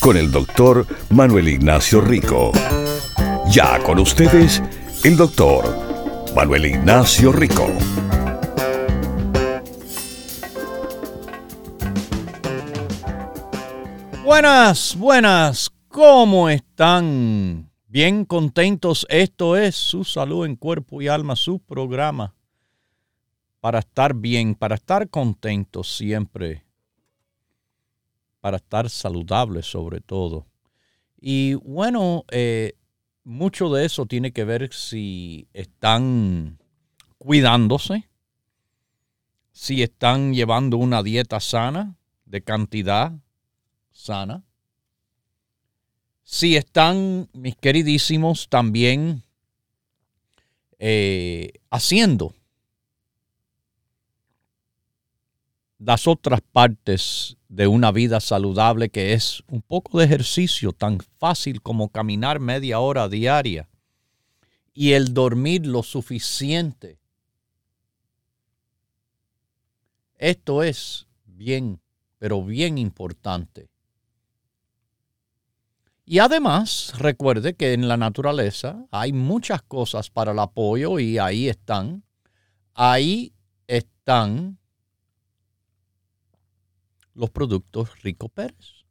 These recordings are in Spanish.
con el doctor Manuel Ignacio Rico. Ya con ustedes, el doctor Manuel Ignacio Rico. Buenas, buenas, ¿cómo están? Bien contentos, esto es su salud en cuerpo y alma, su programa para estar bien, para estar contentos siempre para estar saludables sobre todo. Y bueno, eh, mucho de eso tiene que ver si están cuidándose, si están llevando una dieta sana, de cantidad sana, si están, mis queridísimos, también eh, haciendo las otras partes de una vida saludable que es un poco de ejercicio tan fácil como caminar media hora diaria y el dormir lo suficiente. Esto es bien, pero bien importante. Y además, recuerde que en la naturaleza hay muchas cosas para el apoyo y ahí están. Ahí están los productos Rico Pérez.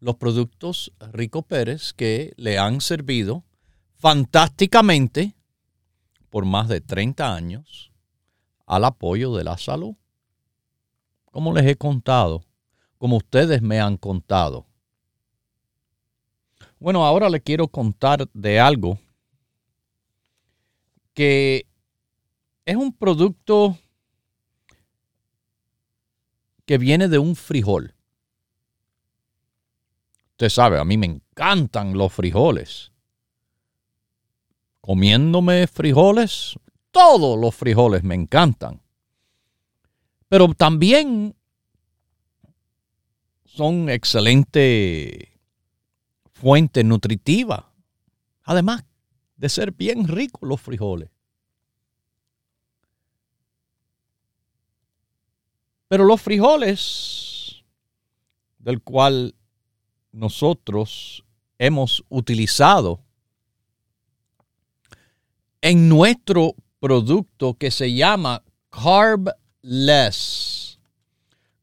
Los productos Rico Pérez que le han servido fantásticamente por más de 30 años al apoyo de la salud. Como les he contado, como ustedes me han contado. Bueno, ahora le quiero contar de algo que es un producto que viene de un frijol. Usted sabe, a mí me encantan los frijoles. Comiéndome frijoles, todos los frijoles me encantan. Pero también son excelente fuente nutritiva. Además de ser bien ricos los frijoles. Pero los frijoles, del cual nosotros hemos utilizado en nuestro producto que se llama Carbless.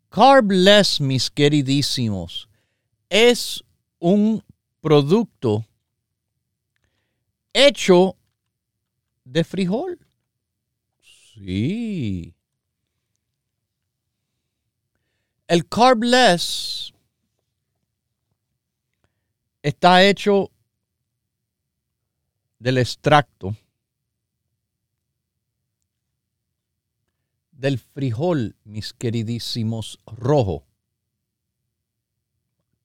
Carbless, mis queridísimos, es un producto hecho de frijol. Sí. El carbless está hecho del extracto del frijol, mis queridísimos, rojo.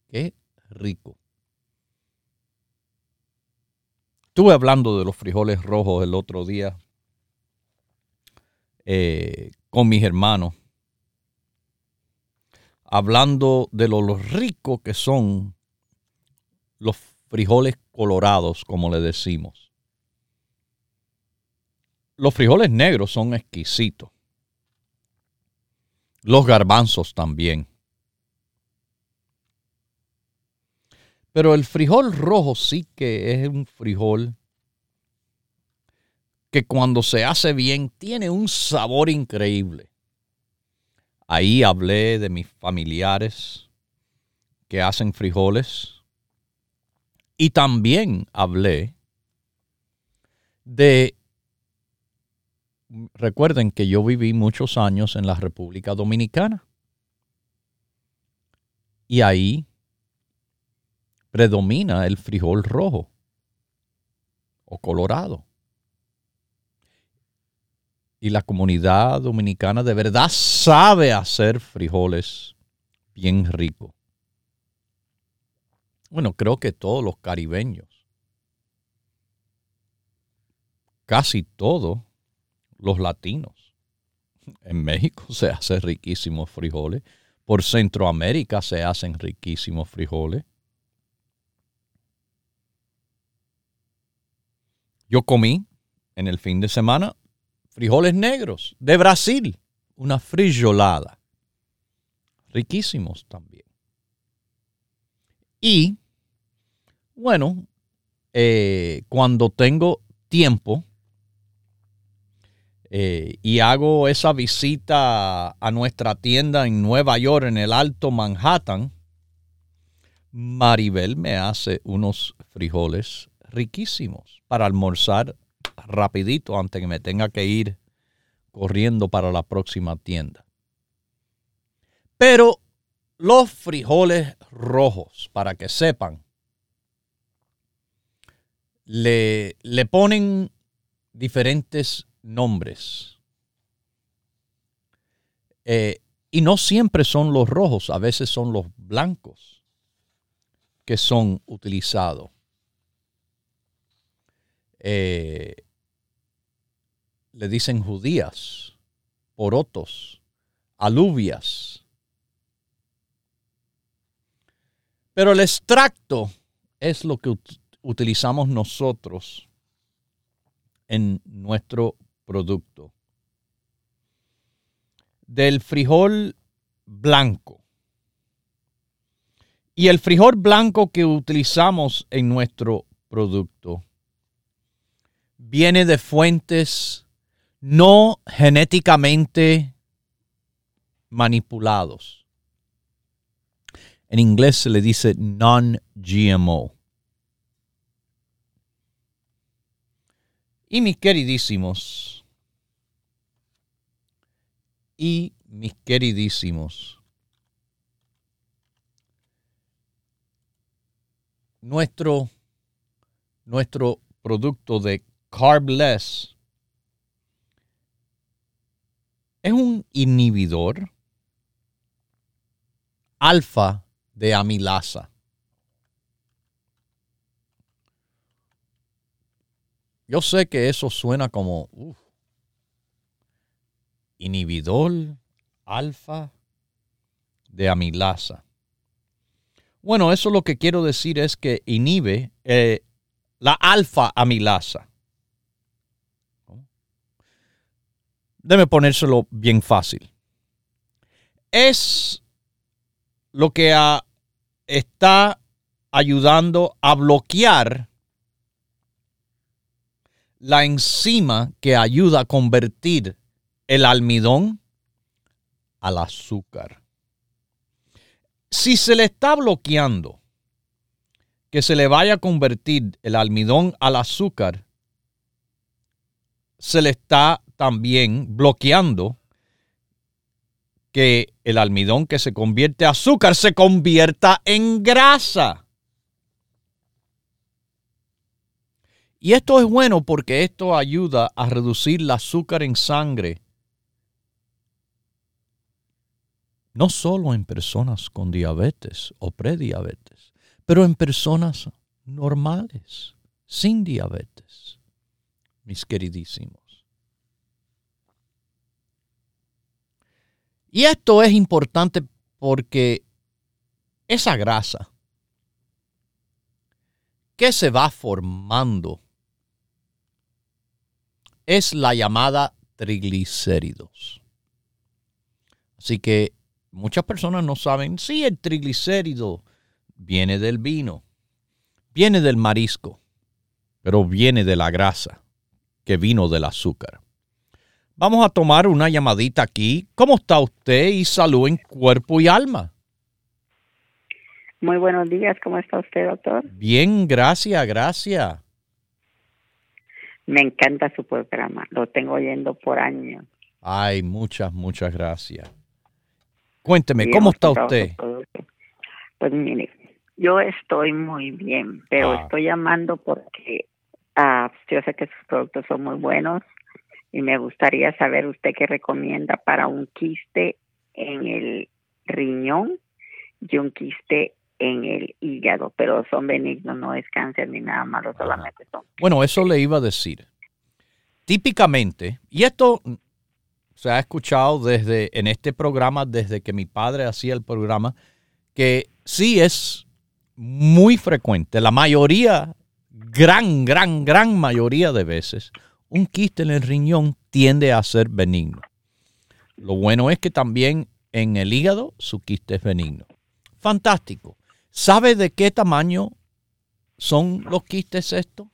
Qué rico. Estuve hablando de los frijoles rojos el otro día eh, con mis hermanos hablando de lo, rico que son los frijoles colorados, como le decimos. Los frijoles negros son exquisitos. Los garbanzos también. Pero el frijol rojo sí que es un frijol que cuando se hace bien tiene un sabor increíble. Ahí hablé de mis familiares que hacen frijoles. Y también hablé de, recuerden que yo viví muchos años en la República Dominicana. Y ahí predomina el frijol rojo o colorado y la comunidad dominicana de verdad sabe hacer frijoles bien ricos. Bueno, creo que todos los caribeños, casi todos los latinos. En México se hacen riquísimos frijoles. Por Centroamérica se hacen riquísimos frijoles. Yo comí en el fin de semana frijoles negros de Brasil, una frijolada. Riquísimos también. Y, bueno, eh, cuando tengo tiempo eh, y hago esa visita a nuestra tienda en Nueva York, en el Alto Manhattan, Maribel me hace unos frijoles riquísimos para almorzar rapidito antes que me tenga que ir corriendo para la próxima tienda. Pero los frijoles rojos, para que sepan, le, le ponen diferentes nombres. Eh, y no siempre son los rojos, a veces son los blancos que son utilizados. Eh, le dicen judías, porotos, alubias. Pero el extracto es lo que utilizamos nosotros en nuestro producto. Del frijol blanco. Y el frijol blanco que utilizamos en nuestro producto viene de fuentes no genéticamente manipulados. En inglés se le dice non-GMO. Y mis queridísimos, y mis queridísimos, nuestro, nuestro producto de carbless es un inhibidor alfa de amilasa. Yo sé que eso suena como inhibidor alfa de amilasa. Bueno, eso lo que quiero decir es que inhibe eh, la alfa amilasa. Debe ponérselo bien fácil. Es lo que está ayudando a bloquear la enzima que ayuda a convertir el almidón al azúcar. Si se le está bloqueando que se le vaya a convertir el almidón al azúcar, se le está también bloqueando que el almidón que se convierte a azúcar se convierta en grasa. Y esto es bueno porque esto ayuda a reducir el azúcar en sangre. No solo en personas con diabetes o prediabetes, pero en personas normales, sin diabetes, mis queridísimos. Y esto es importante porque esa grasa que se va formando es la llamada triglicéridos. Así que muchas personas no saben si el triglicérido viene del vino, viene del marisco, pero viene de la grasa que vino del azúcar. Vamos a tomar una llamadita aquí. ¿Cómo está usted y salud en cuerpo y alma? Muy buenos días, ¿cómo está usted, doctor? Bien, gracias, gracias. Me encanta su programa, lo tengo oyendo por años. Ay, muchas, muchas gracias. Cuénteme, ¿cómo está usted? Pues mire, yo estoy muy bien, pero ah. estoy llamando porque uh, yo sé que sus productos son muy buenos y me gustaría saber usted qué recomienda para un quiste en el riñón y un quiste en el hígado, pero son benignos, no es cáncer ni nada malo, solamente son. Bueno, eso le iba a decir. Típicamente, y esto se ha escuchado desde en este programa, desde que mi padre hacía el programa, que sí es muy frecuente, la mayoría, gran, gran, gran mayoría de veces, un quiste en el riñón tiende a ser benigno. Lo bueno es que también en el hígado su quiste es benigno. Fantástico. ¿Sabe de qué tamaño son los quistes estos?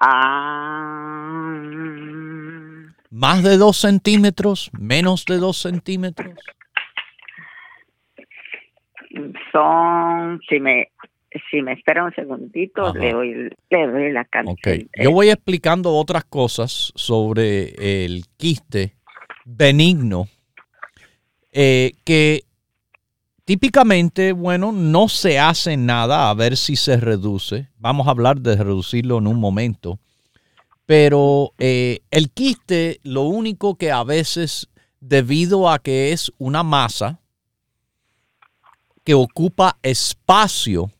Ah, ¿Más de dos centímetros? ¿Menos de dos centímetros? son, si me, si me espera un segundito, le doy, le doy la cantidad. Ok, yo voy explicando otras cosas sobre el quiste benigno, eh, que típicamente, bueno, no se hace nada a ver si se reduce. Vamos a hablar de reducirlo en un momento. Pero eh, el quiste, lo único que a veces, debido a que es una masa que ocupa espacio,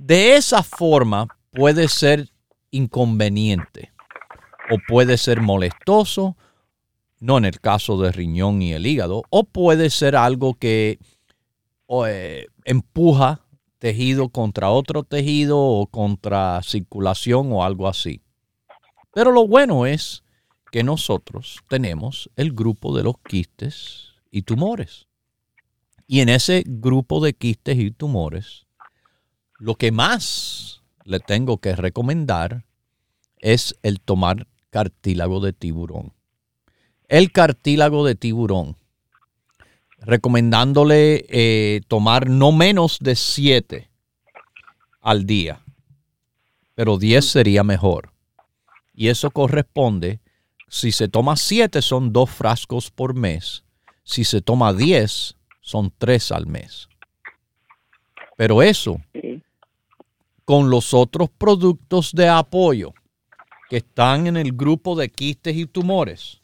de esa forma puede ser inconveniente o puede ser molestoso, no en el caso de riñón y el hígado, o puede ser algo que eh, empuja tejido contra otro tejido o contra circulación o algo así. Pero lo bueno es que nosotros tenemos el grupo de los quistes y tumores. Y en ese grupo de quistes y tumores, lo que más le tengo que recomendar es el tomar cartílago de tiburón. El cartílago de tiburón, recomendándole eh, tomar no menos de 7 al día, pero 10 sería mejor. Y eso corresponde, si se toma 7 son dos frascos por mes, si se toma 10 son 3 al mes. Pero eso, con los otros productos de apoyo que están en el grupo de quistes y tumores,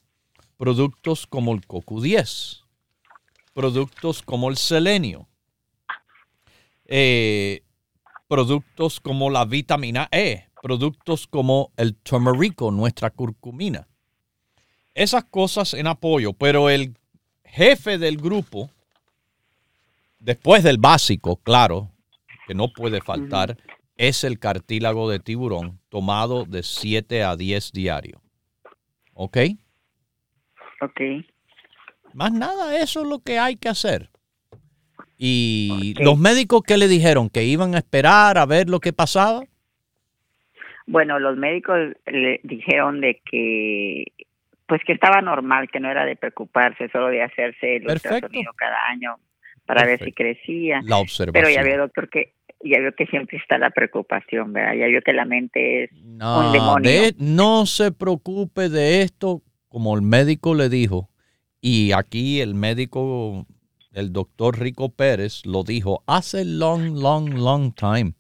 productos como el CoQ10, productos como el selenio, eh, productos como la vitamina E, productos como el turmerico, nuestra curcumina. Esas cosas en apoyo, pero el jefe del grupo, después del básico, claro, que no puede faltar, es el cartílago de tiburón tomado de 7 a 10 diario. ¿Ok? Ok. Más nada, eso es lo que hay que hacer. ¿Y los médicos qué le dijeron? ¿Que iban a esperar a ver lo que pasaba? Bueno, los médicos le dijeron de que pues que estaba normal, que no era de preocuparse, solo de hacerse el ultrasonido cada año para ver si crecía. La observación. Pero ya veo, doctor, que ya veo que siempre está la preocupación, ¿verdad? Ya veo que la mente es un demonio. no se preocupe de esto, como el médico le dijo, y aquí el médico, el doctor Rico Pérez, lo dijo hace long, long, long time.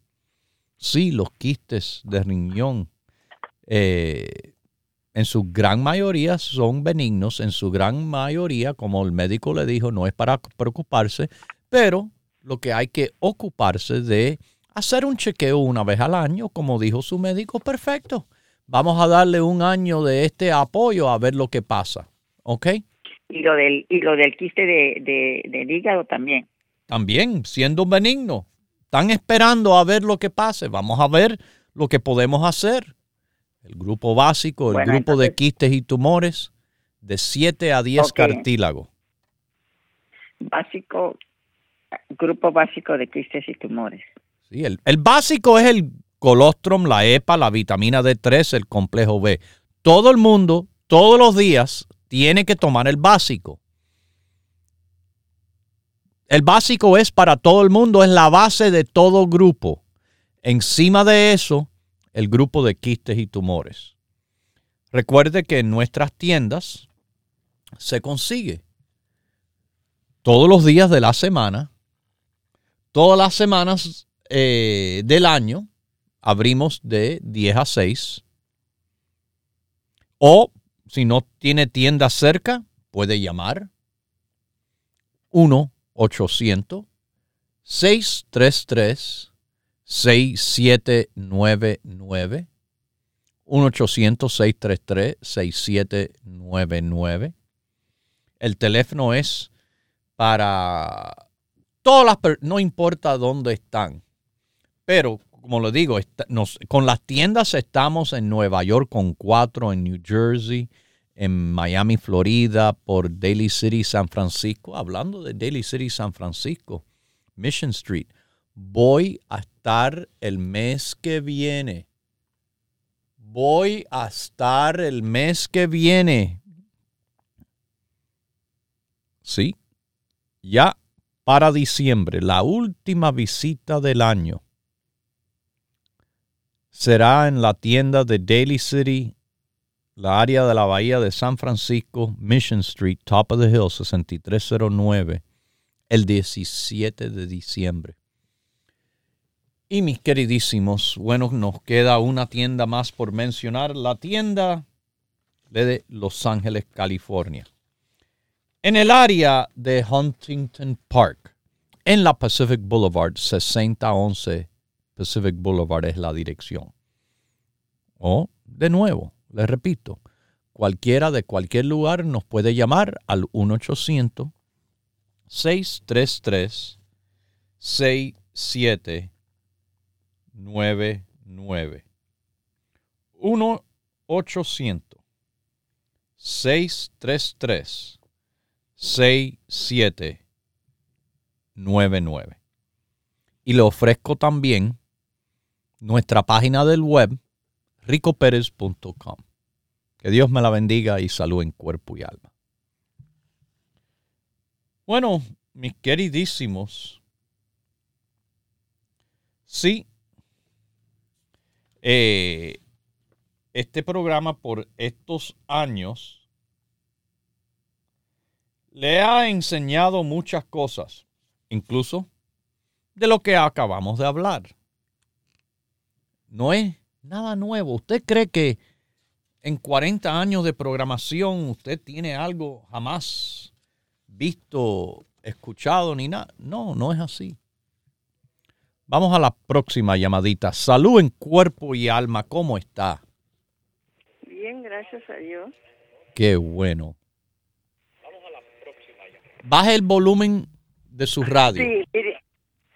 Sí, los quistes de riñón eh, en su gran mayoría son benignos, en su gran mayoría, como el médico le dijo, no es para preocuparse, pero lo que hay que ocuparse de hacer un chequeo una vez al año, como dijo su médico, perfecto. Vamos a darle un año de este apoyo a ver lo que pasa, ¿ok? Y lo del, y lo del quiste de, de, del hígado también. También, siendo benigno. Están esperando a ver lo que pase. Vamos a ver lo que podemos hacer. El grupo básico, el grupo de quistes y tumores, de 7 a 10 cartílagos. Básico, grupo básico de quistes y tumores. Sí, el, el básico es el colostrum, la EPA, la vitamina D3, el complejo B. Todo el mundo, todos los días, tiene que tomar el básico. El básico es para todo el mundo, es la base de todo grupo. Encima de eso, el grupo de quistes y tumores. Recuerde que en nuestras tiendas se consigue todos los días de la semana, todas las semanas eh, del año, abrimos de 10 a 6. O si no tiene tienda cerca, puede llamar 1 800 633-6799. 1-800-633-6799. El teléfono es para todas las no importa dónde están. Pero, como le digo, con las tiendas estamos en Nueva York con cuatro, en New Jersey, en Miami, Florida, por Daly City, San Francisco. Hablando de Daly City, San Francisco, Mission Street. Voy a estar el mes que viene. Voy a estar el mes que viene. Sí, ya para diciembre, la última visita del año será en la tienda de Daly City, la área de la bahía de San Francisco, Mission Street, Top of the Hill, 6309, el 17 de diciembre. Y mis queridísimos, bueno, nos queda una tienda más por mencionar, la tienda de Los Ángeles, California. En el área de Huntington Park, en la Pacific Boulevard, 6011 Pacific Boulevard es la dirección. O, de nuevo, les repito, cualquiera de cualquier lugar nos puede llamar al 1-800-633-6799. 1-800-633-6799. Y le ofrezco también nuestra página del web, ricoperez.com. Que Dios me la bendiga y salud en cuerpo y alma. Bueno, mis queridísimos, sí, eh, este programa por estos años le ha enseñado muchas cosas, incluso de lo que acabamos de hablar. No es nada nuevo. ¿Usted cree que en 40 años de programación usted tiene algo jamás visto, escuchado ni nada? No, no es así. Vamos a la próxima llamadita. Salud en cuerpo y alma. ¿Cómo está? Bien, gracias a Dios. Qué bueno. Vamos a la próxima llamada. Baje el volumen de su radio. Sí, mire,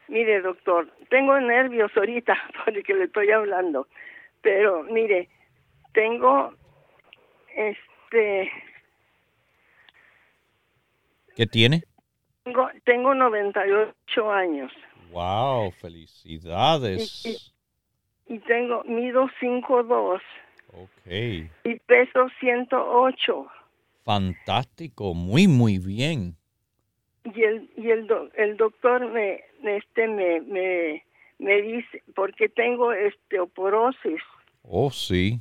mire, doctor, tengo nervios ahorita por el que le estoy hablando. Pero mire, tengo este ¿Qué tiene? Tengo tengo 98 años. Wow, felicidades. Y, y, tengo mido 5'2. Ok. Y peso 108. Fantástico, muy muy bien. Y el y el, el doctor me este me me me dice, porque tengo osteoporosis. Oh, sí.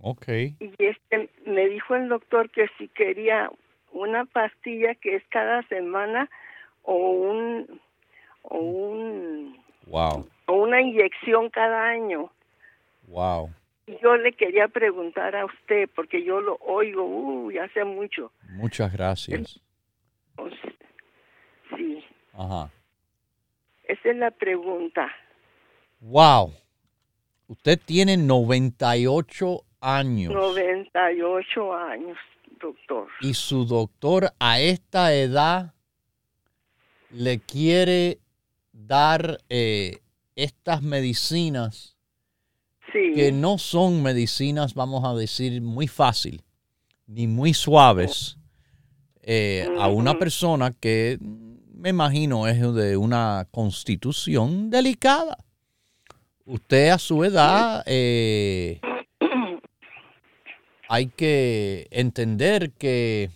Ok. Y este, me dijo el doctor que si quería una pastilla que es cada semana o un o un wow. o una inyección cada año. Wow. Y yo le quería preguntar a usted porque yo lo oigo uy, hace mucho. Muchas gracias. Sí. Ajá. Esa es la pregunta. Wow. Usted tiene 98 años. 98 años, doctor. Y su doctor a esta edad le quiere dar eh, estas medicinas que no son medicinas, vamos a decir, muy fácil ni muy suaves eh, a una persona que me imagino es de una constitución delicada usted a su edad eh, hay que entender que,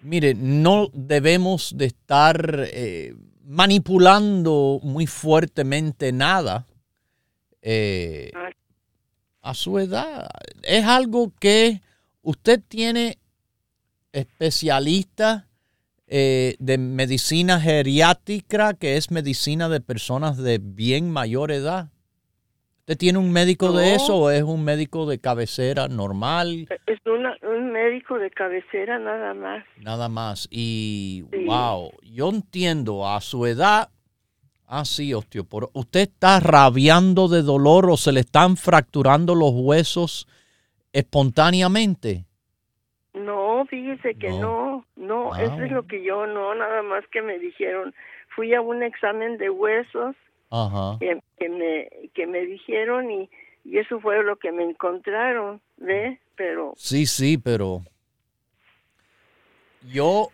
mire, no debemos de estar eh, manipulando muy fuertemente nada eh, a su edad. Es algo que usted tiene especialistas eh, de medicina geriátrica, que es medicina de personas de bien mayor edad. ¿Usted tiene un médico de eso o es un médico de cabecera normal? Es un médico de cabecera nada más. Nada más. Y wow, yo entiendo a su edad. Ah, sí, osteoporosis. ¿Usted está rabiando de dolor o se le están fracturando los huesos espontáneamente? No, fíjese que no, no, eso es lo que yo no, nada más que me dijeron. Fui a un examen de huesos Que, me, que me dijeron y, y eso fue lo que me encontraron, ¿ve? Pero... Sí, sí, pero yo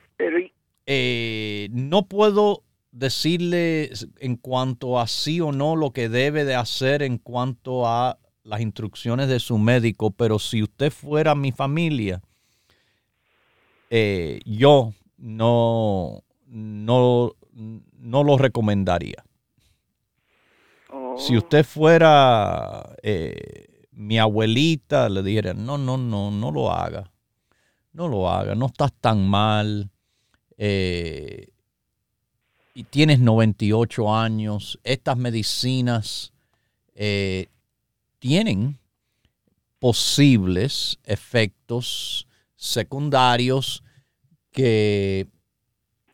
eh, no puedo decirle en cuanto a sí o no lo que debe de hacer en cuanto a las instrucciones de su médico, pero si usted fuera mi familia, eh, yo no, no, no lo recomendaría. Si oh. usted fuera eh, mi abuelita, le dijera, no, no, no, no lo haga no lo hagas, no estás tan mal. Eh, y tienes 98 años. Estas medicinas eh, tienen posibles efectos secundarios que,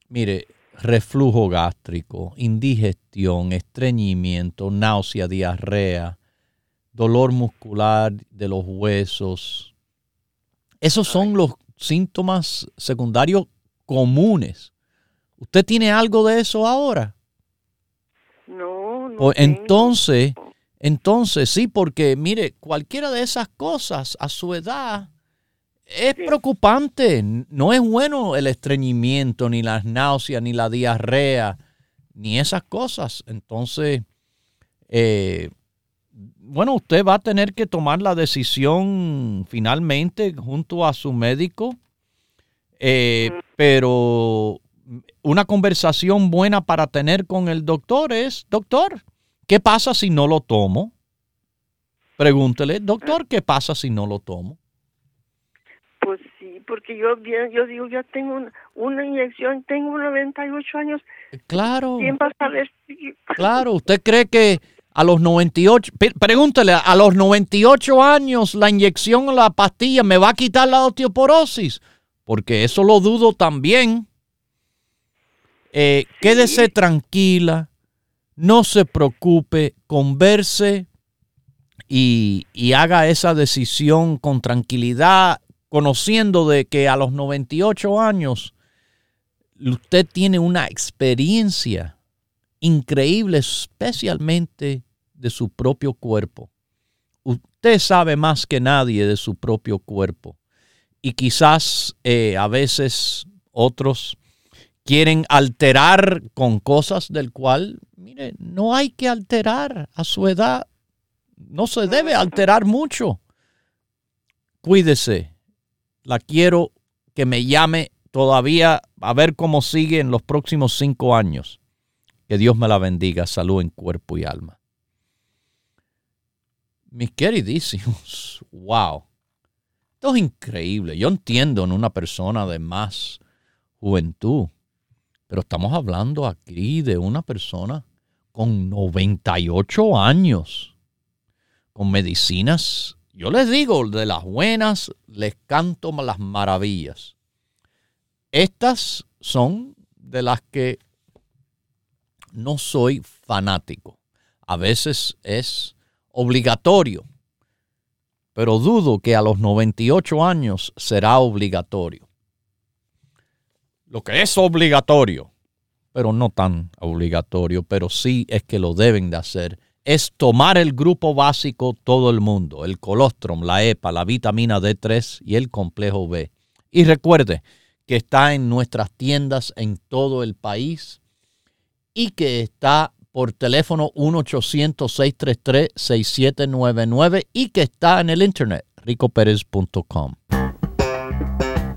mire, reflujo gástrico, indigestión, estreñimiento, náusea, diarrea, dolor muscular de los huesos. Esos son los síntomas secundarios comunes. ¿Usted tiene algo de eso ahora? No, no. Pues entonces, entonces sí, porque mire, cualquiera de esas cosas a su edad es preocupante. No es bueno el estreñimiento, ni las náuseas, ni la diarrea, ni esas cosas. Entonces, eh, bueno, usted va a tener que tomar la decisión finalmente junto a su médico, eh, pero una conversación buena para tener con el doctor es, doctor, ¿qué pasa si no lo tomo? Pregúntele, doctor, ¿qué pasa si no lo tomo? Porque yo, yo digo, ya tengo una, inyección, tengo 98 años. Claro. ¿Quién va a saber? Claro, ¿usted cree que a los 98, pregúntele, a los 98 años la inyección o la pastilla me va a quitar la osteoporosis, porque eso lo dudo también. Eh, quédese tranquila, no se preocupe, converse y, y haga esa decisión con tranquilidad, conociendo de que a los 98 años usted tiene una experiencia increíble, especialmente de su propio cuerpo. Usted sabe más que nadie de su propio cuerpo. Y quizás eh, a veces otros quieren alterar con cosas del cual, mire, no hay que alterar a su edad. No se debe alterar mucho. Cuídese. La quiero que me llame todavía a ver cómo sigue en los próximos cinco años. Que Dios me la bendiga. Salud en cuerpo y alma. Mis queridísimos, wow. Esto es increíble. Yo entiendo en una persona de más juventud, pero estamos hablando aquí de una persona con 98 años, con medicinas. Yo les digo, de las buenas les canto las maravillas. Estas son de las que no soy fanático. A veces es obligatorio, pero dudo que a los 98 años será obligatorio. Lo que es obligatorio, pero no tan obligatorio, pero sí es que lo deben de hacer, es tomar el grupo básico todo el mundo, el colostrum, la EPA, la vitamina D3 y el complejo B. Y recuerde que está en nuestras tiendas en todo el país y que está por teléfono 1-800-633-6799 y que está en el internet ricoperez.com.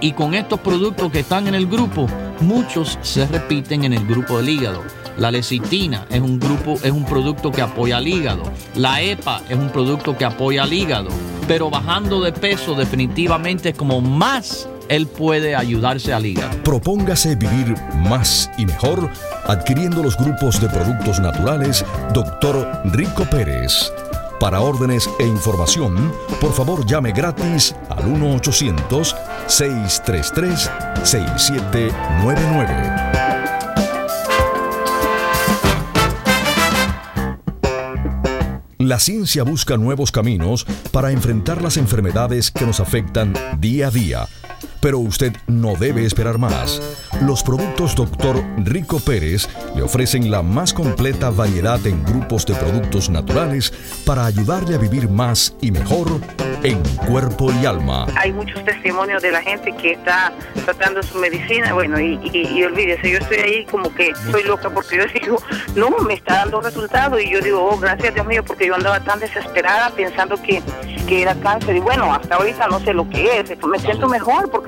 y con estos productos que están en el grupo, muchos se repiten en el grupo del hígado la lecitina es un grupo, es un producto que apoya al hígado. La EPA es un producto que apoya al hígado. Pero bajando de peso definitivamente como más él puede ayudarse al hígado. Propóngase vivir más y mejor adquiriendo los grupos de productos naturales Dr. Rico Pérez. Para órdenes e información, por favor llame gratis al 1-800-633-6799. La ciencia busca nuevos caminos para enfrentar las enfermedades que nos afectan día a día pero usted no debe esperar más. Los productos Dr. Rico Pérez le ofrecen la más completa variedad en grupos de productos naturales para ayudarle a vivir más y mejor en cuerpo y alma. Hay muchos testimonios de la gente que está tratando su medicina, bueno, y, y, olvídese, yo estoy ahí como que soy loca porque yo digo, no, me está dando resultados y yo digo, oh, gracias Dios mío, porque yo andaba tan desesperada pensando que, que era cáncer y bueno, hasta ahorita no sé lo que es, me siento mejor porque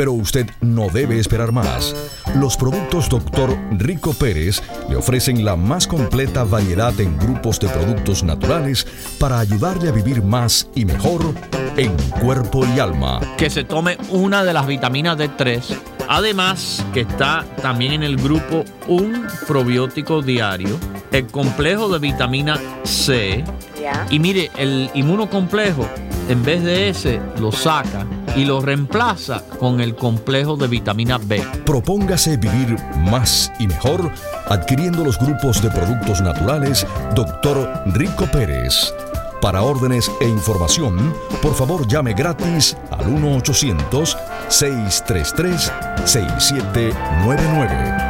pero usted no debe esperar más. Los productos Dr. Rico Pérez le ofrecen la más completa variedad en grupos de productos naturales para ayudarle a vivir más y mejor en cuerpo y alma. Que se tome una de las vitaminas D3. Además, que está también en el grupo un probiótico diario, el complejo de vitamina C. Y mire, el inmunocomplejo, en vez de ese, lo saca y lo reemplaza con el complejo de vitamina B. Propóngase vivir más y mejor adquiriendo los grupos de productos naturales Dr. Rico Pérez. Para órdenes e información, por favor llame gratis al 1-800-633-6799.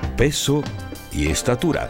peso y estatura.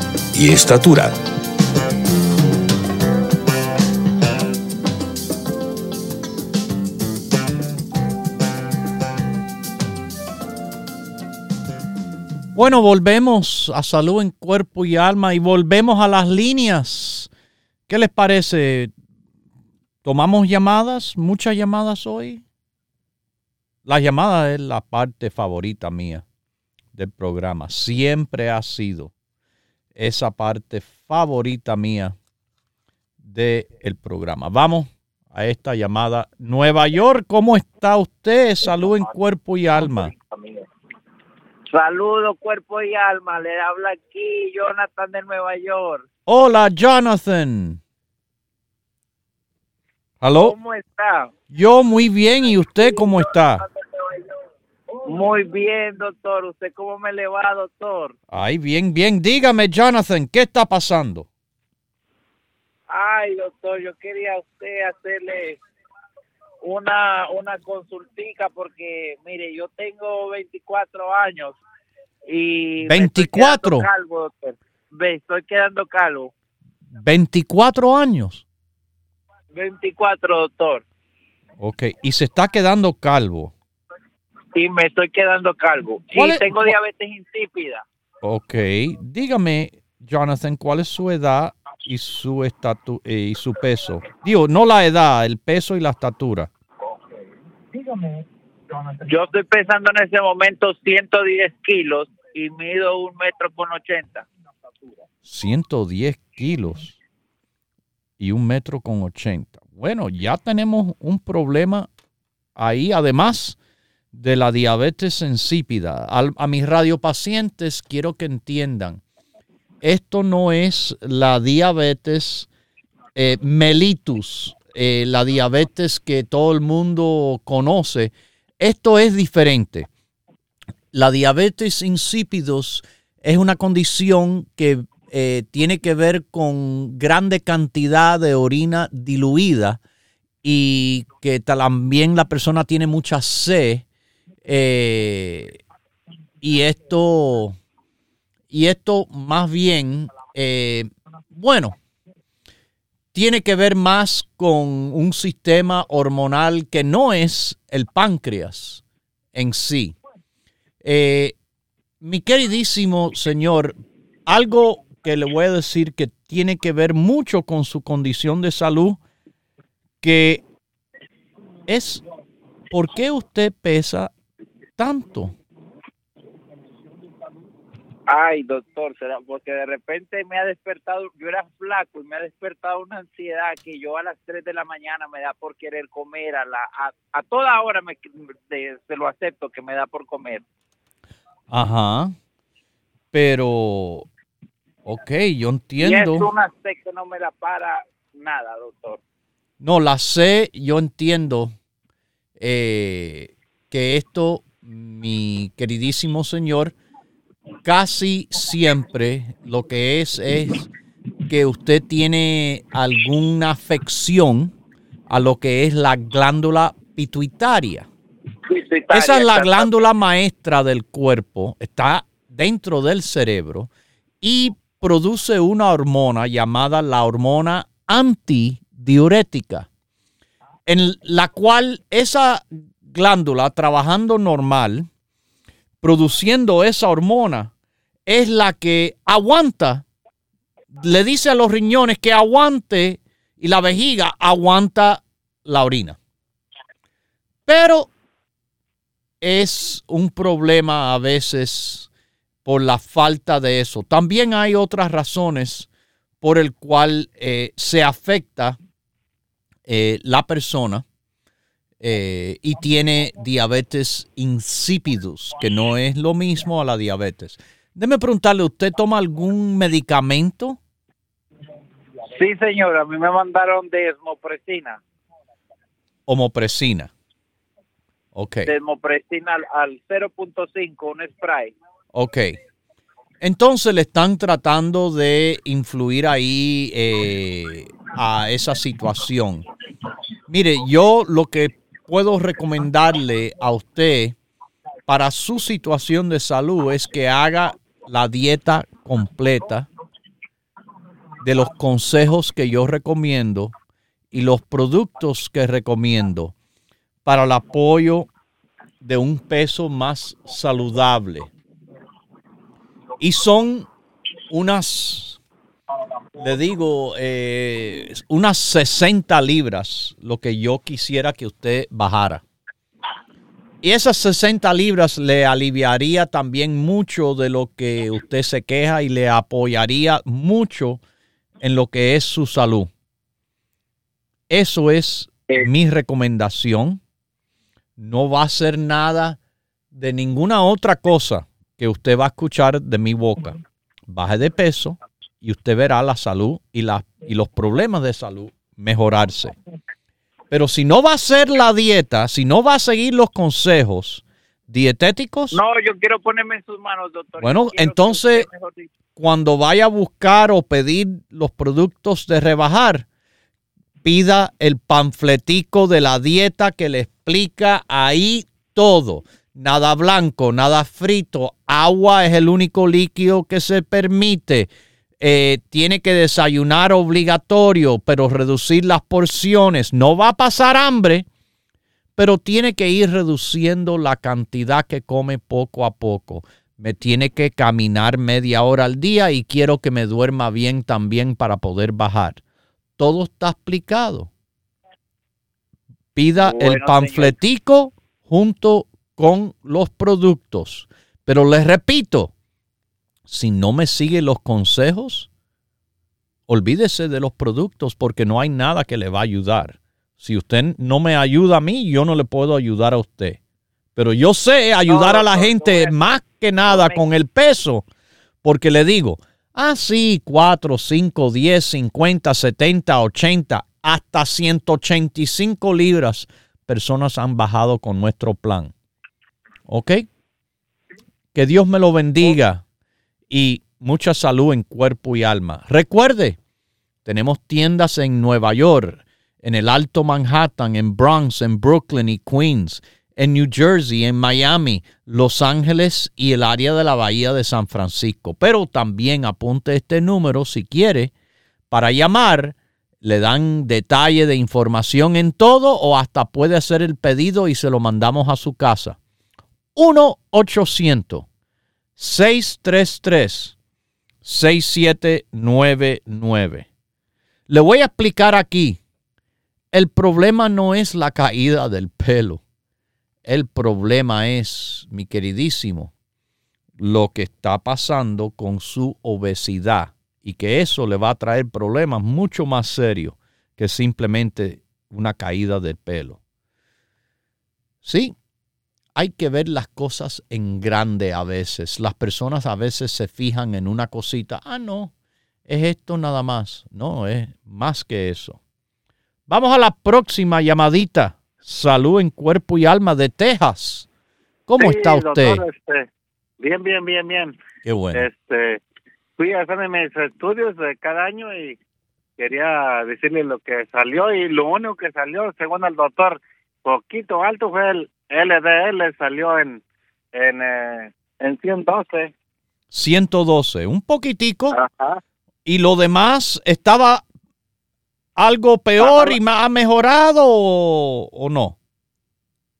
y estatura. Bueno, volvemos a salud en cuerpo y alma y volvemos a las líneas. ¿Qué les parece? ¿Tomamos llamadas? ¿Muchas llamadas hoy? La llamada es la parte favorita mía del programa. Siempre ha sido esa parte favorita mía del programa. Vamos a esta llamada. Nueva York, ¿cómo está usted? Salud en cuerpo y alma. Saludos, cuerpo y alma. Le habla aquí Jonathan de Nueva York. Hola, Jonathan. ¿Aló? ¿Cómo está? Yo muy bien. ¿Y usted cómo está? Muy bien, doctor. ¿Usted cómo me le va, doctor? Ay, bien, bien. Dígame, Jonathan, ¿qué está pasando? Ay, doctor, yo quería a usted hacerle una, una consultica porque, mire, yo tengo 24 años y... 24. Me calvo, doctor. Me estoy quedando calvo. 24 años. 24, doctor. Ok, y se está quedando calvo. Y me estoy quedando calvo. Y tengo diabetes insípida. Ok, dígame, Jonathan, ¿cuál es su edad y su estatus eh, y su peso. Digo, no la edad, el peso y la estatura. Dígame, Yo estoy pesando en ese momento 110 kilos y mido un metro con 80. 110 kilos y un metro con 80. Bueno, ya tenemos un problema ahí, además de la diabetes insípida. a mis radiopacientes quiero que entiendan esto no es la diabetes eh, mellitus, eh, la diabetes que todo el mundo conoce. Esto es diferente. La diabetes insípidos es una condición que eh, tiene que ver con grande cantidad de orina diluida y que también la persona tiene mucha sed. Y esto y esto más bien, eh, bueno, tiene que ver más con un sistema hormonal que no es el páncreas en sí. Eh, mi queridísimo señor, algo que le voy a decir que tiene que ver mucho con su condición de salud, que es por qué usted pesa tanto. Ay, doctor, será porque de repente me ha despertado, yo era flaco y me ha despertado una ansiedad que yo a las 3 de la mañana me da por querer comer, a, la, a, toda hora me, se lo acepto que me da por comer. Ajá, pero, ok, yo entiendo. Y es una C que no me da para nada, doctor. No, la C, yo entiendo eh, que esto, mi queridísimo señor, casi siempre lo que es es que usted tiene alguna afección a lo que es la glándula pituitaria. Esa es la glándula maestra del cuerpo, está dentro del cerebro y produce una hormona llamada la hormona antidiurética, en la cual esa glándula trabajando normal produciendo esa hormona es la que aguanta, le dice a los riñones que aguante y la vejiga aguanta la orina. Pero es un problema a veces por la falta de eso. También hay otras razones por el cual eh, se afecta eh, la persona eh, y tiene diabetes insipidus, que no es lo mismo a la diabetes. Déjeme preguntarle, ¿usted toma algún medicamento? Sí, señora, a mí me mandaron desmopresina. Homopresina. Ok. Desmopresina al, 0.5, un spray. Ok. Entonces le están tratando de influir ahí eh, a esa situación. Mire, yo lo que puedo recomendarle a usted para su situación de salud es que haga la dieta completa de los consejos que yo recomiendo y los productos que recomiendo para el apoyo de un peso más saludable. Y son unas, le digo, eh, unas 60 libras lo que yo quisiera que usted bajara. Y esas 60 libras le aliviaría también mucho de lo que usted se queja y le apoyaría mucho en lo que es su salud. Eso es mi recomendación. No va a ser nada de ninguna otra cosa que usted va a escuchar de mi boca. Baje de peso y usted verá la salud y, la, y los problemas de salud mejorarse. Pero si no va a hacer la dieta, si no va a seguir los consejos dietéticos. No, yo quiero ponerme en sus manos, doctor. Bueno, entonces, cuando vaya a buscar o pedir los productos de rebajar, pida el panfletico de la dieta que le explica ahí todo. Nada blanco, nada frito, agua es el único líquido que se permite. Eh, tiene que desayunar obligatorio, pero reducir las porciones. No va a pasar hambre, pero tiene que ir reduciendo la cantidad que come poco a poco. Me tiene que caminar media hora al día y quiero que me duerma bien también para poder bajar. Todo está explicado. Pida el panfletico junto con los productos. Pero les repito, si no me sigue los consejos, olvídese de los productos porque no hay nada que le va a ayudar. Si usted no me ayuda a mí, yo no le puedo ayudar a usted. Pero yo sé ayudar a la gente más que nada con el peso, porque le digo, ah, sí, 4, 5, 10, 50, 70, 80, hasta 185 libras personas han bajado con nuestro plan. ¿Ok? Que Dios me lo bendiga y mucha salud en cuerpo y alma. Recuerde, tenemos tiendas en Nueva York, en el Alto Manhattan, en Bronx, en Brooklyn y Queens, en New Jersey, en Miami, Los Ángeles y el área de la Bahía de San Francisco. Pero también apunte este número si quiere para llamar. Le dan detalle de información en todo o hasta puede hacer el pedido y se lo mandamos a su casa. 1 800 633-6799. Le voy a explicar aquí. El problema no es la caída del pelo. El problema es, mi queridísimo, lo que está pasando con su obesidad y que eso le va a traer problemas mucho más serios que simplemente una caída del pelo. Sí, hay que ver las cosas en grande a veces. Las personas a veces se fijan en una cosita. Ah, no, es esto nada más. No, es más que eso. Vamos a la próxima llamadita. Salud en cuerpo y alma de Texas. ¿Cómo está usted? Este, bien, bien, bien, bien. Qué bueno. Este, fui a hacer mis estudios de cada año y quería decirle lo que salió y lo único que salió, según el doctor, poquito alto fue el LDL salió en, en, eh, en 112. 112, un poquitico. ¿Y lo demás estaba algo peor y ha mejorado o, no?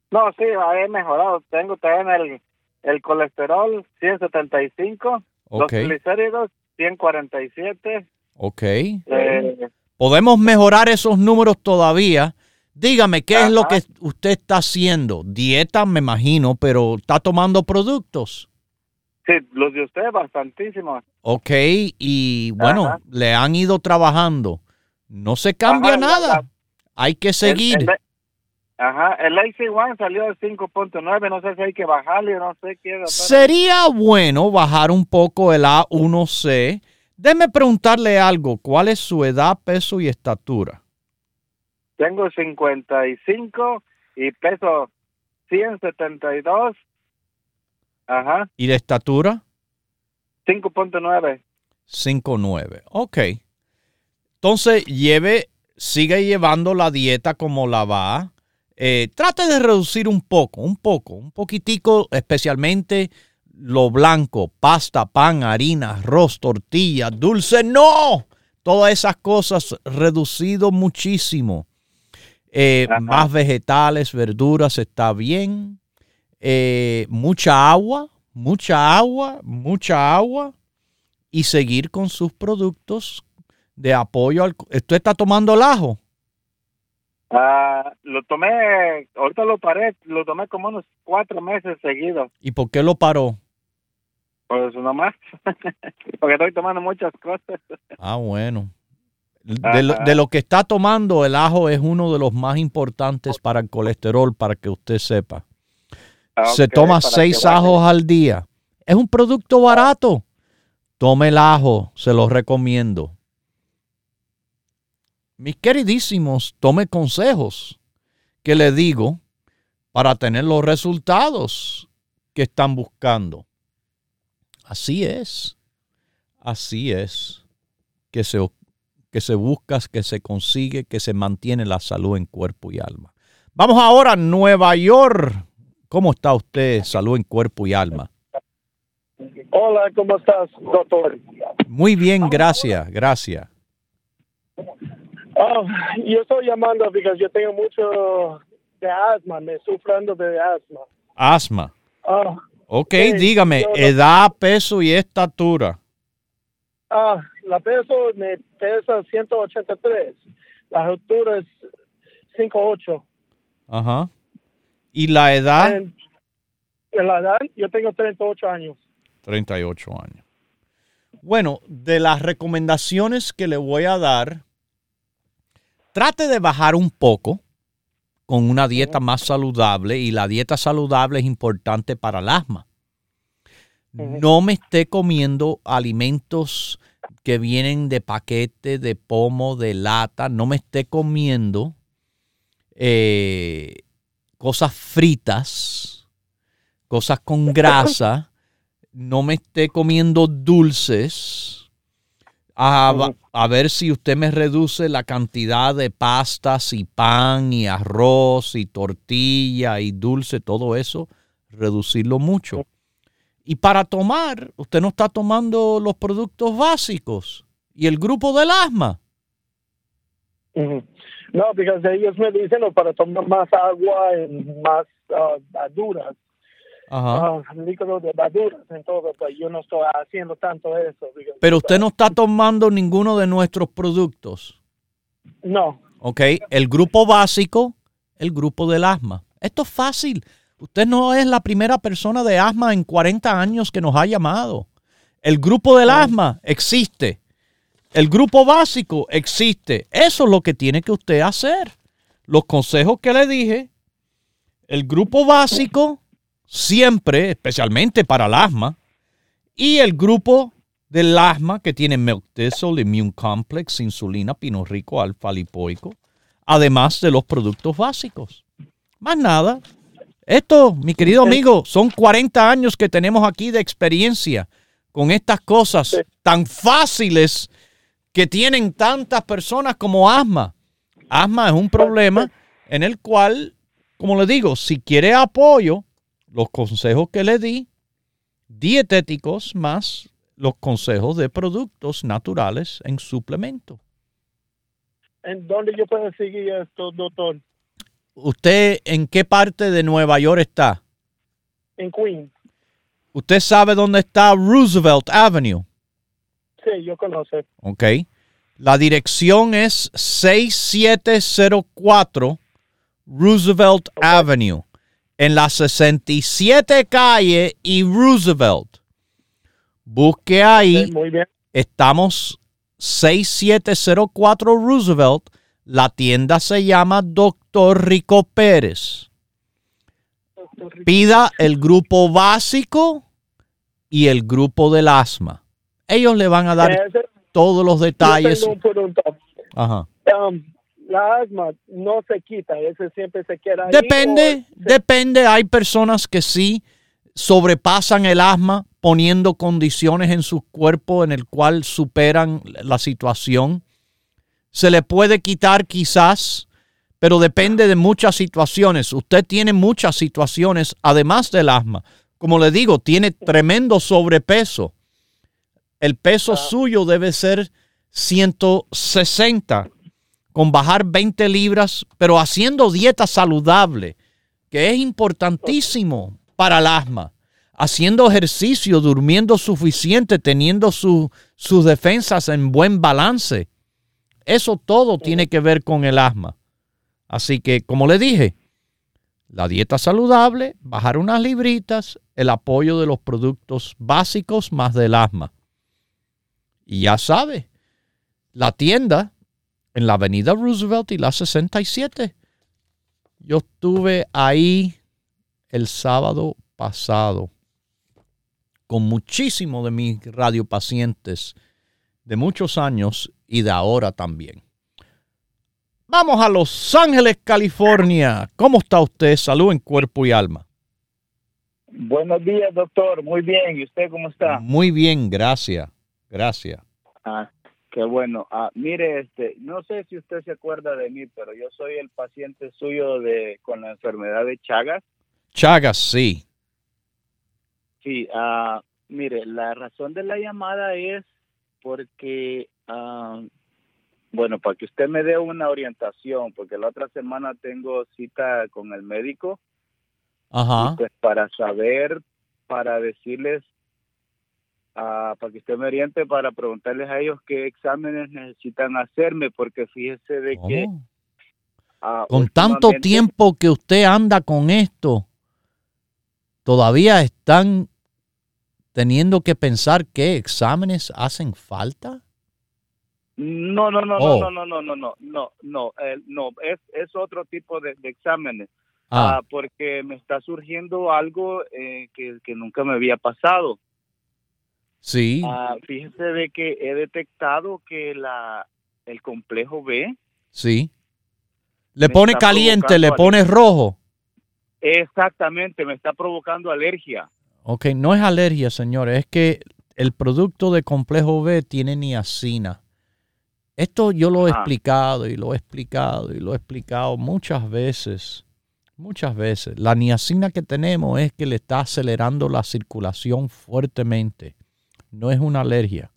No, sí, he mejorado. Tengo también el, el colesterol 175, los triglicéridos 147. Ok. Eh, Podemos mejorar esos números todavía Dígame, ¿qué es lo que usted está haciendo? Dieta, me imagino, pero ¿está tomando productos? Sí, los de usted bastantísimos. Ok, y bueno, le han ido trabajando. No se cambia nada. hay que seguir. ajá, el AC1 salió a 5.9, no sé si hay que bajarle, no sé qué. Sería bueno bajar un poco el A1C. Déme preguntarle algo, ¿cuál es su edad, peso y estatura? Tengo 55 y peso 172. Ajá. ¿Y de estatura? 5.9. 5.9. Ok. Entonces lleve sigue llevando la dieta como la va. Eh, trate de reducir un poco, un poco, un poquitico, especialmente lo blanco, pasta, pan, harina, arroz, tortilla, dulce, no. Todas esas cosas reducido muchísimo. Eh, más vegetales, verduras, está bien. Eh, mucha agua, mucha agua, mucha agua. Y seguir con sus productos de apoyo al... ¿Usted está tomando el ajo? Ah, lo tomé, ahorita lo paré, lo tomé como unos cuatro meses seguidos. ¿Y por qué lo paró? Pues nomás, porque estoy tomando muchas cosas. Ah, bueno. De lo, de lo, que está tomando, el ajo es uno de los más importantes para el colesterol, para que usted sepa. Ah, Se toma seis ajos al día. Es un producto barato. Tome el ajo, se lo recomiendo. Mis queridísimos, tome consejos que le digo para tener los resultados que están buscando. Así es, así es que se, que se busca, que se consigue, que se mantiene la salud en cuerpo y alma. Vamos ahora a Nueva York. ¿Cómo está usted, salud en cuerpo y alma? Hola, ¿cómo estás, doctor? Muy bien, gracias, gracias. Oh, yo estoy llamando porque yo tengo mucho de asma, me sufriendo de asma. Asma. Oh, ok, dígame, edad, peso y estatura. Ah, la peso me pesa 183, la altura es 5'8". Ajá. ¿Y la edad? En, la edad, yo tengo 38 años. 38 años. Bueno, de las recomendaciones que le voy a dar, trate de bajar un poco con una dieta más saludable y la dieta saludable es importante para el asma. No me esté comiendo alimentos que vienen de paquete, de pomo, de lata. No me esté comiendo eh, cosas fritas, cosas con grasa. No me esté comiendo dulces a, ver si usted me reduce la cantidad de pastas y pan y arroz y tortilla y dulce, todo eso, reducirlo mucho. Y para tomar, usted no está tomando los productos básicos y el grupo del asma. No, porque ellos me dicen para tomar más agua y más uh, duras. Ajá. Ah, líquido de en todo, pues yo no estoy haciendo tanto eso. Pero usted no está tomando ninguno de nuestros productos. No. Ok, el grupo básico, el grupo del asma. Esto es fácil. Usted no es la primera persona de asma en 40 años que nos ha llamado. El grupo del asma existe. El grupo básico existe. Eso es lo que tiene que usted hacer. Los consejos que le dije. El grupo básico siempre, especialmente para el asma, y el grupo del asma que tiene Thistle, Immune Complex, insulina, pino rico, alfa lipoico, además de los productos básicos. Más nada. Esto, mi querido amigo, son 40 años que tenemos aquí de experiencia con estas cosas tan fáciles que tienen tantas personas como asma. Asma es un problema en el cual, como le digo, si quiere apoyo, los consejos que le di, dietéticos más los consejos de productos naturales en suplemento. ¿En dónde yo puedo seguir esto, doctor? ¿Usted en qué parte de Nueva York está? En Queens. ¿Usted sabe dónde está Roosevelt Avenue? Sí, yo conozco. Ok. La dirección es 6704 Roosevelt Avenue en la 67 calle y Roosevelt. Busque ahí. muy bien. Estamos 6704 Roosevelt. La tienda se llama Doctor Rico Pérez. Pida el grupo básico y el grupo del asma. Ellos le van a dar todos los detalles. Ajá. Um, la asma no se quita, ese siempre se queda ahí. Depende, depende. Hay personas que sí sobrepasan el asma poniendo condiciones en su cuerpo en el cual superan la situación. Se le puede quitar quizás, pero depende de muchas situaciones. Usted tiene muchas situaciones además del asma. Como le digo, tiene tremendo sobrepeso. El peso suyo debe ser 160, con bajar 20 libras, pero haciendo dieta saludable, que es importantísimo para el asma. Haciendo ejercicio, durmiendo suficiente, teniendo sus defensas en buen balance. Eso todo tiene que ver con el asma. Así que, como le dije, la dieta saludable, bajar unas libritas, el apoyo de los productos básicos más del asma. Y ya sabe, la tienda en la avenida Roosevelt y la 67. Yo estuve ahí el sábado pasado con muchísimos de mis radiopacientes de muchos años y de ahora también. Vamos a Los Ángeles, California. ¿Cómo está usted? Salud en cuerpo y alma. Buenos días, doctor. Muy bien. ¿Y usted cómo está? Muy bien, gracias. Gracias. Ah, qué bueno. Ah, mire, este, no sé si usted se acuerda de mí, pero yo soy el paciente suyo de con la enfermedad de Chagas. Chagas, sí. Sí, ah, mire, la razón de la llamada es porque ah, bueno, para que usted me dé una orientación, porque la otra semana tengo cita con el médico. Ajá. pues para saber, para decirles, uh, para que usted me oriente, para preguntarles a ellos qué exámenes necesitan hacerme, porque fíjese de que... Uh, con tanto tiempo que usted anda con esto, todavía están teniendo que pensar qué exámenes hacen falta? No, no, no, oh. no, no, no, no, no, no, no, eh, no, es, otro tipo de, exámenes. Ah. ah. Porque me está surgiendo algo eh, que, nunca me había pasado. Sí. Ah, fíjese de que he detectado que la, el complejo B. Sí. Le pone caliente, le pone rojo. Exactamente, me está provocando alergia. Ok, no es alergia, señores, es que el producto de complejo B tiene niacina. Esto yo lo he explicado y lo he explicado y lo he explicado muchas veces, muchas veces. La niacina que tenemos es que le está acelerando la circulación fuertemente. No es una alergia.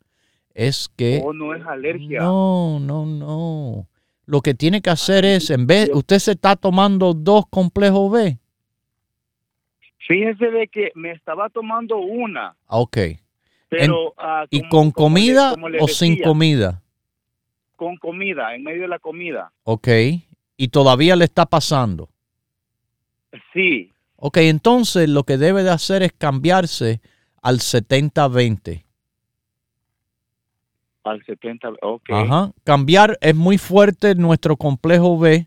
Es que... Oh, no es alergia. No, no, no. Lo que tiene que hacer es, en vez, usted se está tomando dos complejos B. Fíjese de que me estaba tomando una. Ok. Pero, ah, ¿Y con comida o sin comida? con comida, en medio de la comida. Ok. ¿Y todavía le está pasando? Sí. Ok, entonces lo que debe de hacer es cambiarse al 70-20. Al 70, ok. Ajá. Cambiar es muy fuerte nuestro complejo B.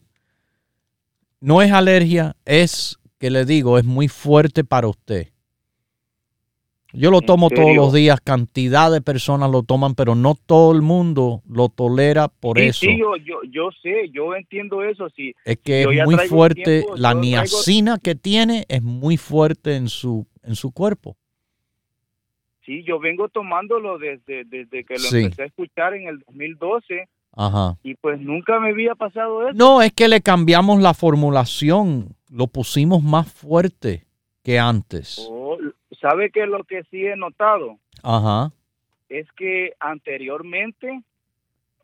No es alergia, es que le digo, es muy fuerte para usted. Yo lo tomo todos los días, cantidad de personas lo toman, pero no todo el mundo lo tolera por eso. Sí, yo, yo, sé, yo entiendo eso. Sí. Es que es muy fuerte, la niacina que tiene es muy fuerte en su, en su cuerpo. Sí, yo vengo tomándolo desde, desde que lo empecé a escuchar en el 2012. Ajá. Y pues nunca me había pasado eso. No, es que le cambiamos la formulación, lo pusimos más fuerte que antes. Oh, ¿Sabe qué es lo que sí he notado? Ajá. Es que anteriormente,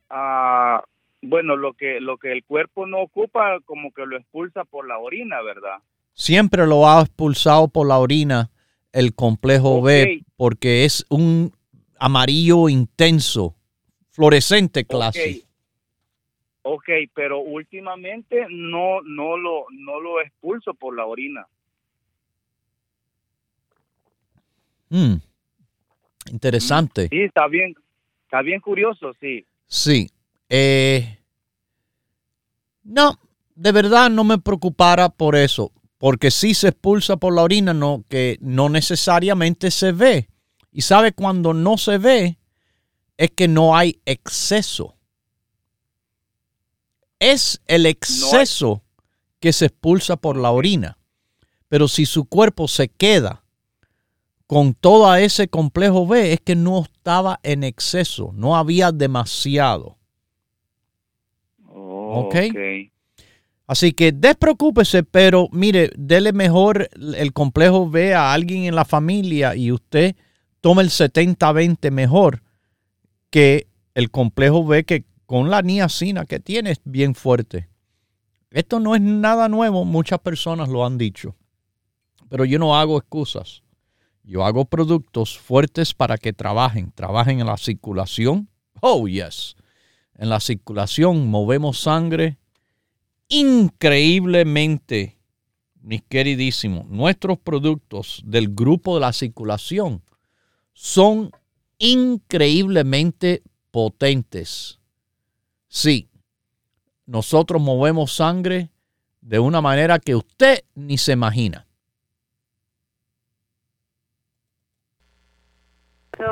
ah, bueno, lo que, lo que el cuerpo no ocupa, como que lo expulsa por la orina, ¿verdad? Siempre lo ha expulsado por la orina el complejo B, porque es un amarillo intenso, fluorescente clase. Ok, pero últimamente no, no, lo, no lo expulso por la orina. Mm. Interesante. Sí, está bien, está bien curioso, sí. Sí. Eh, no, de verdad no me preocupara por eso, porque si se expulsa por la orina, no, que no necesariamente se ve. Y sabe cuando no se ve, es que no hay exceso. Es el exceso que se expulsa por la orina. Pero si su cuerpo se queda con todo ese complejo B es que no estaba en exceso, no había demasiado. Oh, ¿Ok? Así que despreocúpese, pero mire, dele mejor el complejo B a alguien en la familia y usted toma el 70-20 mejor que el complejo B que con la niacina que tiene es bien fuerte. Esto no es nada nuevo, muchas personas lo han dicho, pero yo no hago excusas. Yo hago productos fuertes para que trabajen, trabajen en la circulación. Oh, yes. En la circulación movemos sangre increíblemente, mis queridísimos. Nuestros productos del grupo de la circulación son increíblemente potentes. Sí, nosotros movemos sangre de una manera que usted ni se imagina.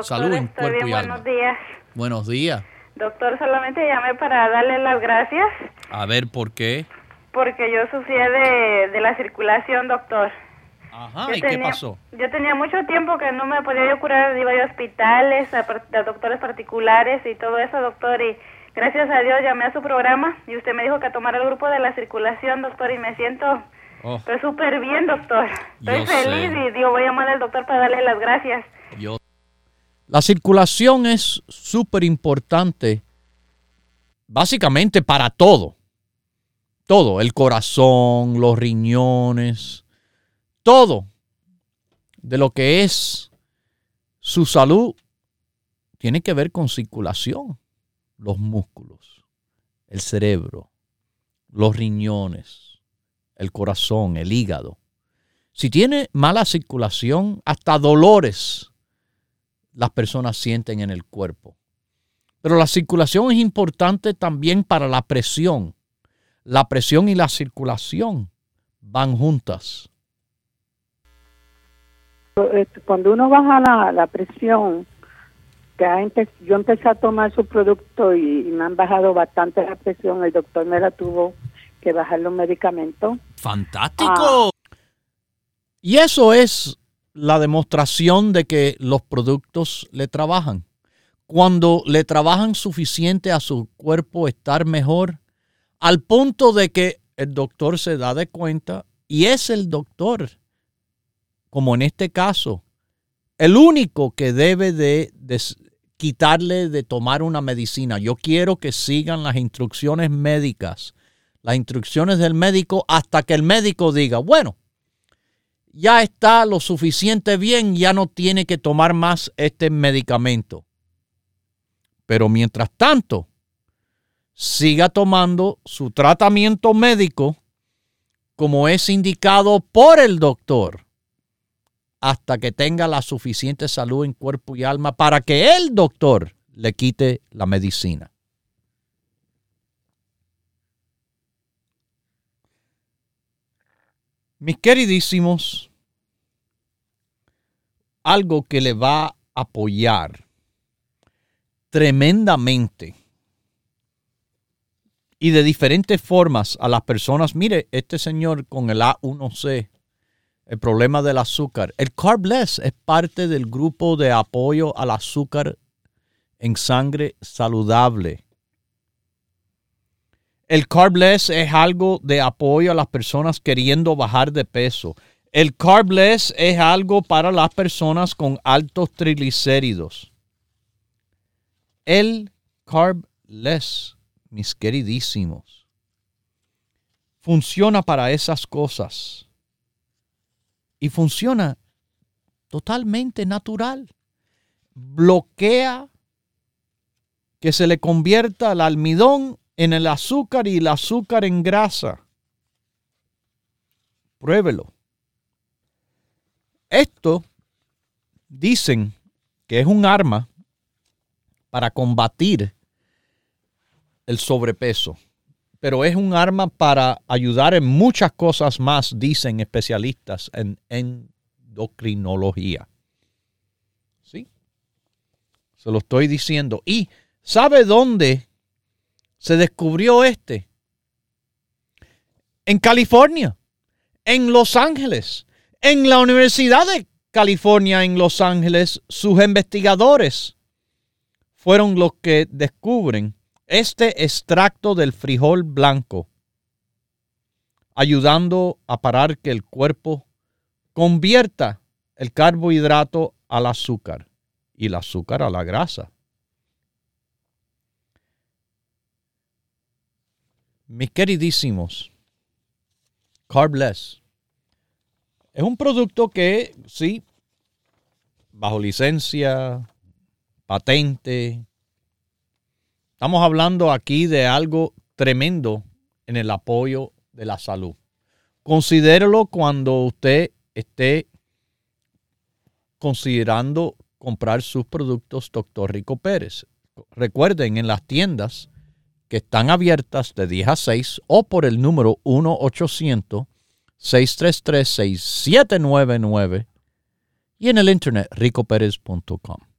Salud en cuerpo y alma. Buenos días. Buenos días. Doctor, solamente llamé para darle las gracias. A ver, ¿por qué? Porque yo sufría de, la circulación, doctor. Ajá, ¿y qué pasó? Yo tenía mucho tiempo que no me podía yo curar, iba a hospitales, a, a doctores particulares y todo eso, doctor, y Gracias a Dios llamé a su programa y usted me dijo que tomara el grupo de la circulación, doctor, y me siento oh. súper bien, doctor. Estoy feliz y digo, voy a llamar al doctor para darle las gracias. Yo. La circulación es súper importante, básicamente para todo. Todo, el corazón, los riñones, todo de lo que es su salud tiene que ver con circulación los músculos, el cerebro, los riñones, el corazón, el hígado. Si tiene mala circulación, hasta dolores las personas sienten en el cuerpo. Pero la circulación es importante también para la presión. La presión y la circulación van juntas. Cuando uno baja la, la presión, yo empecé a tomar su producto y, me han bajado bastante la presión. El doctor me la tuvo que bajar los medicamentos. ¡Fantástico! Ah. Y eso es la demostración de que los productos le trabajan. Cuando le trabajan suficiente a su cuerpo estar mejor, al punto de que el doctor se da de cuenta y es el doctor, como en este caso, el único que debe de, quitarle de tomar una medicina. Yo quiero que sigan las instrucciones médicas, las instrucciones del médico hasta que el médico diga, bueno, ya está lo suficiente bien, ya no tiene que tomar más este medicamento. Pero mientras tanto, siga tomando su tratamiento médico como es indicado por el doctor hasta que tenga la suficiente salud en cuerpo y alma para que el doctor le quite la medicina. Mis queridísimos, algo que le va a apoyar tremendamente y de diferentes formas a las personas. Mire, este señor con el A1C el problema del azúcar. El Carbless es parte del grupo de apoyo al azúcar en sangre saludable. El Carbless es algo de apoyo a las personas queriendo bajar de peso. El Carbless es algo para las personas con altos triglicéridos. El Carbless, mis queridísimos, funciona para esas cosas y funciona totalmente natural. Bloquea que se le convierta el almidón en el azúcar y el azúcar en grasa. Pruébelo. Esto dicen que es un arma para combatir el sobrepeso pero es un arma para ayudar en muchas cosas más, dicen especialistas en endocrinología. ¿Sí? Se lo estoy diciendo. ¿Y sabe dónde se descubrió este? En California, en Los Ángeles, en la Universidad de California en Los Ángeles, sus investigadores fueron los que descubren este extracto del frijol blanco, ayudando a parar que el cuerpo convierta el carbohidrato al azúcar y el azúcar a la grasa. Mis queridísimos, Carbless es un producto que, sí, bajo licencia, patente, estamos hablando aquí de algo tremendo en el apoyo de la salud. Considérelo cuando usted esté considerando comprar sus productos Dr. Rico Pérez. Recuerden, en las tiendas que están abiertas de 10 a 6 o por el número 1-800-633-6799 y en el internet ricoperez.com.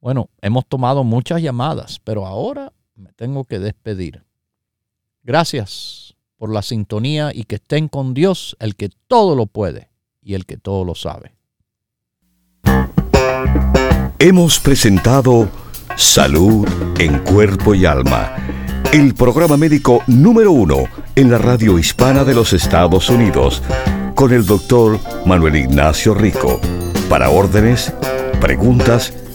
Bueno, hemos tomado muchas llamadas, pero ahora me tengo que despedir. Gracias por la sintonía y que estén con Dios, el que todo lo puede y el que todo lo sabe. Hemos presentado Salud en Cuerpo y Alma, el programa médico número uno en la radio hispana de los Estados Unidos, con el doctor Manuel Ignacio Rico. Para órdenes, preguntas